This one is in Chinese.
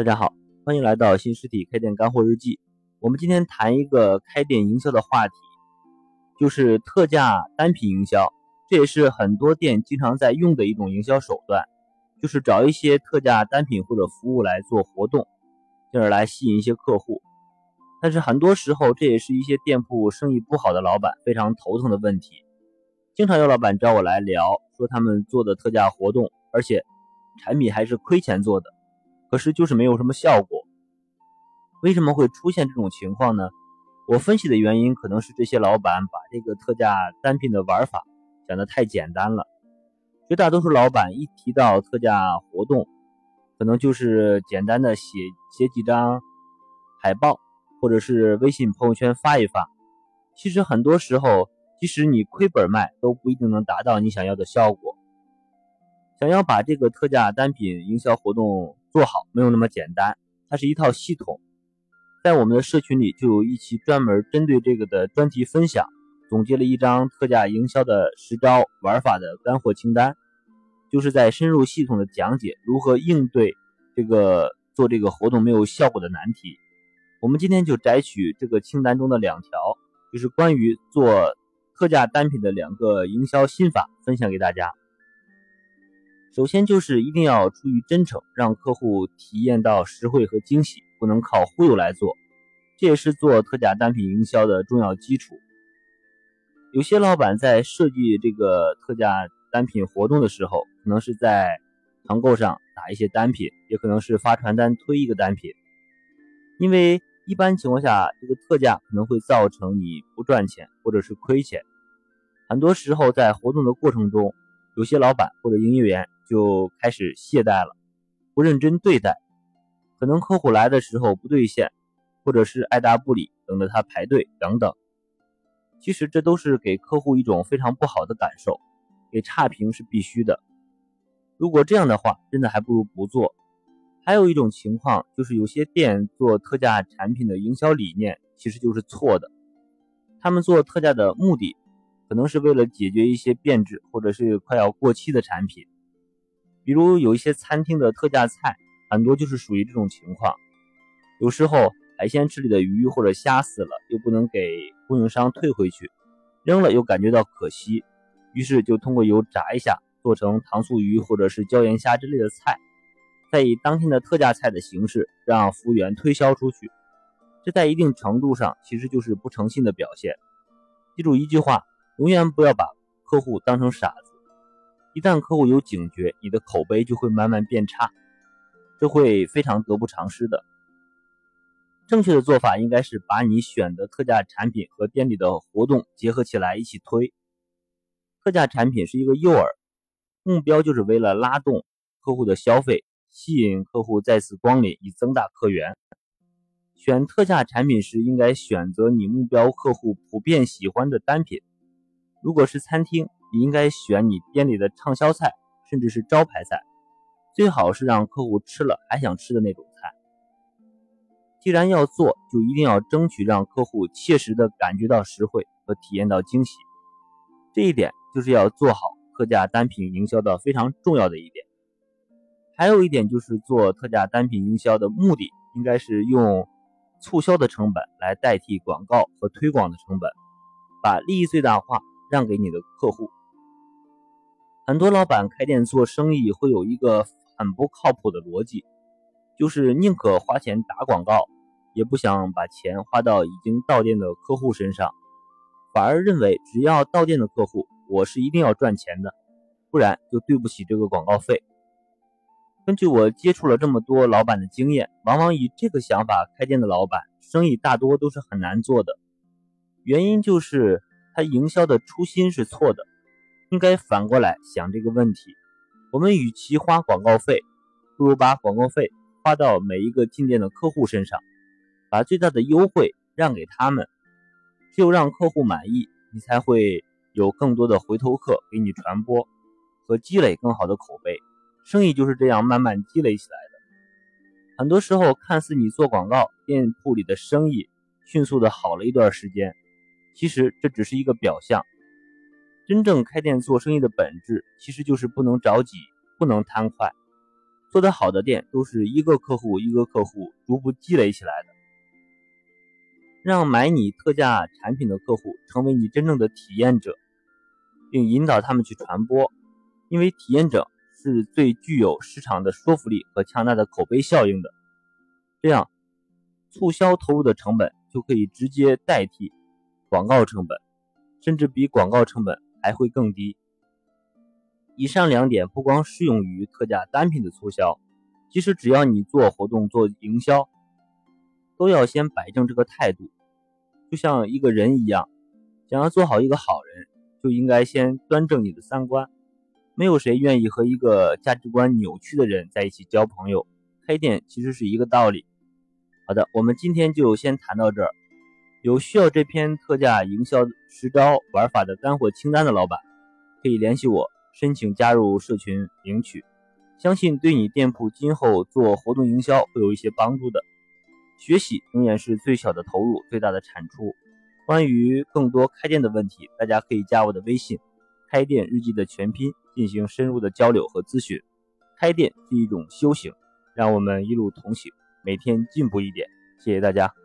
大家好，欢迎来到新实体开店干货日记。我们今天谈一个开店营销的话题，就是特价单品营销。这也是很多店经常在用的一种营销手段，就是找一些特价单品或者服务来做活动，进而来吸引一些客户。但是很多时候，这也是一些店铺生意不好的老板非常头疼的问题。经常有老板找我来聊，说他们做的特价活动，而且产品还是亏钱做的。可是就是没有什么效果，为什么会出现这种情况呢？我分析的原因可能是这些老板把这个特价单品的玩法想得太简单了。绝大多数老板一提到特价活动，可能就是简单的写写几张海报，或者是微信朋友圈发一发。其实很多时候，即使你亏本卖，都不一定能达到你想要的效果。想要把这个特价单品营销活动做好，没有那么简单，它是一套系统。在我们的社群里就有一期专门针对这个的专题分享，总结了一张特价营销的十招玩法的干货清单，就是在深入系统的讲解如何应对这个做这个活动没有效果的难题。我们今天就摘取这个清单中的两条，就是关于做特价单品的两个营销心法，分享给大家。首先就是一定要出于真诚，让客户体验到实惠和惊喜，不能靠忽悠来做，这也是做特价单品营销的重要基础。有些老板在设计这个特价单品活动的时候，可能是在团购上打一些单品，也可能是发传单推一个单品。因为一般情况下，这个特价可能会造成你不赚钱或者是亏钱。很多时候在活动的过程中，有些老板或者营业员。就开始懈怠了，不认真对待，可能客户来的时候不兑现，或者是爱答不理，等着他排队等等。其实这都是给客户一种非常不好的感受，给差评是必须的。如果这样的话，真的还不如不做。还有一种情况就是有些店做特价产品的营销理念其实就是错的，他们做特价的目的可能是为了解决一些变质或者是快要过期的产品。比如有一些餐厅的特价菜，很多就是属于这种情况。有时候海鲜池里的鱼或者虾死了，又不能给供应商退回去，扔了又感觉到可惜，于是就通过油炸一下，做成糖醋鱼或者是椒盐虾之类的菜，再以当天的特价菜的形式让服务员推销出去。这在一定程度上其实就是不诚信的表现。记住一句话：永远不要把客户当成傻子。一旦客户有警觉，你的口碑就会慢慢变差，这会非常得不偿失的。正确的做法应该是把你选的特价产品和店里的活动结合起来一起推。特价产品是一个诱饵，目标就是为了拉动客户的消费，吸引客户再次光临，以增大客源。选特价产品时，应该选择你目标客户普遍喜欢的单品。如果是餐厅，你应该选你店里的畅销菜，甚至是招牌菜，最好是让客户吃了还想吃的那种菜。既然要做，就一定要争取让客户切实的感觉到实惠和体验到惊喜。这一点就是要做好特价单品营销的非常重要的一点。还有一点就是做特价单品营销的目的，应该是用促销的成本来代替广告和推广的成本，把利益最大化让给你的客户。很多老板开店做生意会有一个很不靠谱的逻辑，就是宁可花钱打广告，也不想把钱花到已经到店的客户身上，反而认为只要到店的客户，我是一定要赚钱的，不然就对不起这个广告费。根据我接触了这么多老板的经验，往往以这个想法开店的老板，生意大多都是很难做的，原因就是他营销的初心是错的。应该反过来想这个问题：我们与其花广告费，不如把广告费花到每一个进店的客户身上，把最大的优惠让给他们。只有让客户满意，你才会有更多的回头客给你传播和积累更好的口碑。生意就是这样慢慢积累起来的。很多时候，看似你做广告，店铺里的生意迅速的好了一段时间，其实这只是一个表象。真正开店做生意的本质，其实就是不能着急，不能贪快。做得好的店都是一个客户一个客户逐步积累起来的。让买你特价产品的客户成为你真正的体验者，并引导他们去传播，因为体验者是最具有市场的说服力和强大的口碑效应的。这样，促销投入的成本就可以直接代替广告成本，甚至比广告成本还会更低。以上两点不光适用于特价单品的促销，其实只要你做活动做营销。都要先摆正这个态度，就像一个人一样，想要做好一个好人，就应该先端正你的三观。没有谁愿意和一个价值观扭曲的人在一起交朋友。开店其实是一个道理。好的，我们今天就先谈到这儿。有需要这篇特价营销实招玩法的干货清单的老板，可以联系我申请加入社群领取，相信对你店铺今后做活动营销会有一些帮助的。学习永远是最小的投入，最大的产出。关于更多开店的问题，大家可以加我的微信“开店日记”的全拼进行深入的交流和咨询。开店是一种修行，让我们一路同行，每天进步一点。谢谢大家。